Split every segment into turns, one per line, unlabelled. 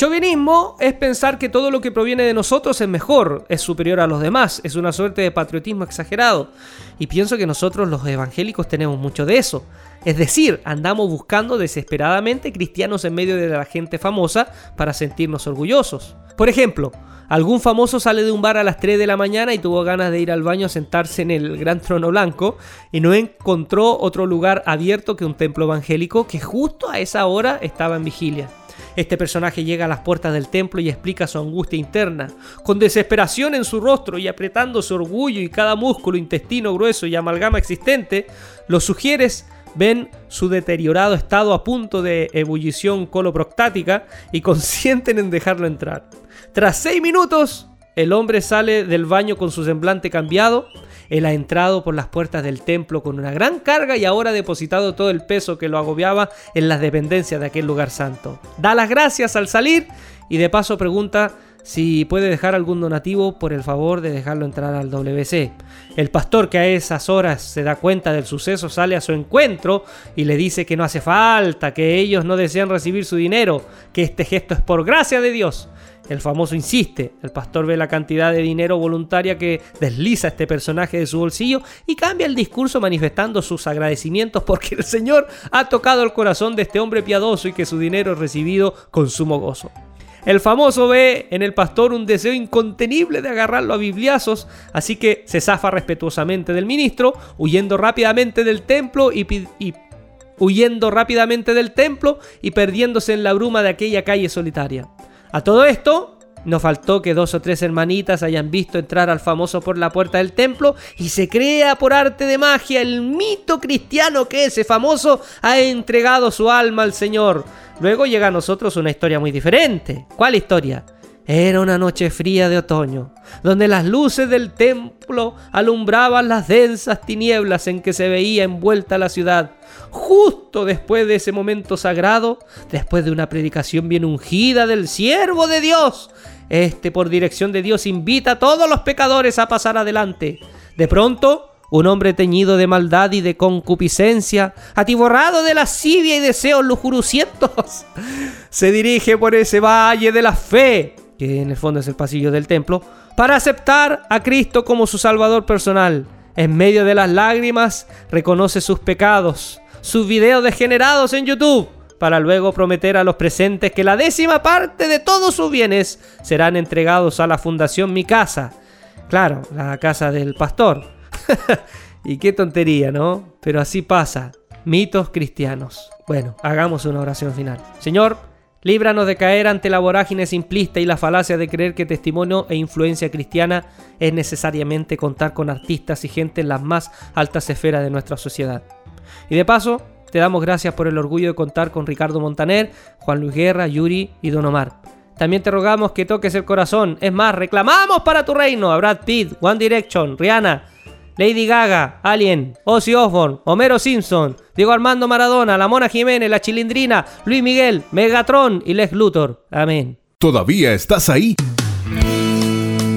Chauvinismo es pensar que todo lo que proviene de nosotros es mejor, es superior a los demás, es una suerte de patriotismo exagerado. Y pienso que nosotros los evangélicos tenemos mucho de eso. Es decir, andamos buscando desesperadamente cristianos en medio de la gente famosa para sentirnos orgullosos. Por ejemplo, algún famoso sale de un bar a las 3 de la mañana y tuvo ganas de ir al baño a sentarse en el gran trono blanco y no encontró otro lugar abierto que un templo evangélico que justo a esa hora estaba en vigilia. Este personaje llega a las puertas del templo y explica su angustia interna. Con desesperación en su rostro y apretando su orgullo y cada músculo, intestino grueso y amalgama existente, los sugieres ven su deteriorado estado a punto de ebullición coloproctática y consienten en dejarlo entrar. Tras seis minutos, el hombre sale del baño con su semblante cambiado, él ha entrado por las puertas del templo con una gran carga y ahora ha depositado todo el peso que lo agobiaba en las dependencias de aquel lugar santo. Da las gracias al salir y de paso pregunta si puede dejar algún donativo por el favor de dejarlo entrar al WC. El pastor que a esas horas se da cuenta del suceso sale a su encuentro y le dice que no hace falta, que ellos no desean recibir su dinero, que este gesto es por gracia de Dios. El famoso insiste, el pastor ve la cantidad de dinero voluntaria que desliza este personaje de su bolsillo y cambia el discurso manifestando sus agradecimientos porque el Señor ha tocado el corazón de este hombre piadoso y que su dinero es recibido con sumo gozo. El famoso ve en el pastor un deseo incontenible de agarrarlo a bibliazos, así que se zafa respetuosamente del ministro, huyendo rápidamente del templo y, y huyendo rápidamente del templo y perdiéndose en la bruma de aquella calle solitaria. A todo esto, no faltó que dos o tres hermanitas hayan visto entrar al famoso por la puerta del templo y se crea por arte de magia el mito cristiano que ese famoso ha entregado su alma al Señor. Luego llega a nosotros una historia muy diferente. ¿Cuál historia? Era una noche fría de otoño, donde las luces del templo alumbraban las densas tinieblas en que se veía envuelta la ciudad. Justo después de ese momento sagrado, después de una predicación bien ungida del siervo de Dios, este por dirección de Dios invita a todos los pecadores a pasar adelante. De pronto, un hombre teñido de maldad y de concupiscencia, atiborrado de lascivia y deseos lujurucientos, se dirige por ese valle de la fe que en el fondo es el pasillo del templo, para aceptar a Cristo como su Salvador personal. En medio de las lágrimas reconoce sus pecados, sus videos degenerados en YouTube, para luego prometer a los presentes que la décima parte de todos sus bienes serán entregados a la Fundación Mi Casa. Claro, la casa del pastor. y qué tontería, ¿no? Pero así pasa. Mitos cristianos. Bueno, hagamos una oración final. Señor, Líbranos de caer ante la vorágine simplista y la falacia de creer que testimonio e influencia cristiana es necesariamente contar con artistas y gente en las más altas esferas de nuestra sociedad. Y de paso, te damos gracias por el orgullo de contar con Ricardo Montaner, Juan Luis Guerra, Yuri y Don Omar. También te rogamos que toques el corazón. Es más, reclamamos para tu reino a Brad Pitt, One Direction, Rihanna, Lady Gaga, Alien, Ozzy Osbourne, Homero Simpson, Diego Armando Maradona, La Mona Jiménez, La Chilindrina, Luis Miguel, Megatron y Lex Luthor. Amén.
¿Todavía estás ahí?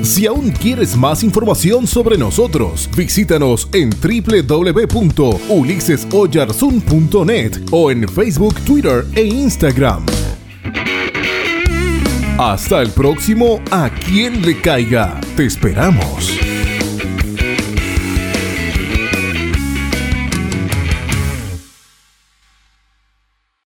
Si aún quieres más información sobre nosotros, visítanos en www.ulisesoyarzun.net o en Facebook, Twitter e Instagram. Hasta el próximo A quien le caiga. Te esperamos.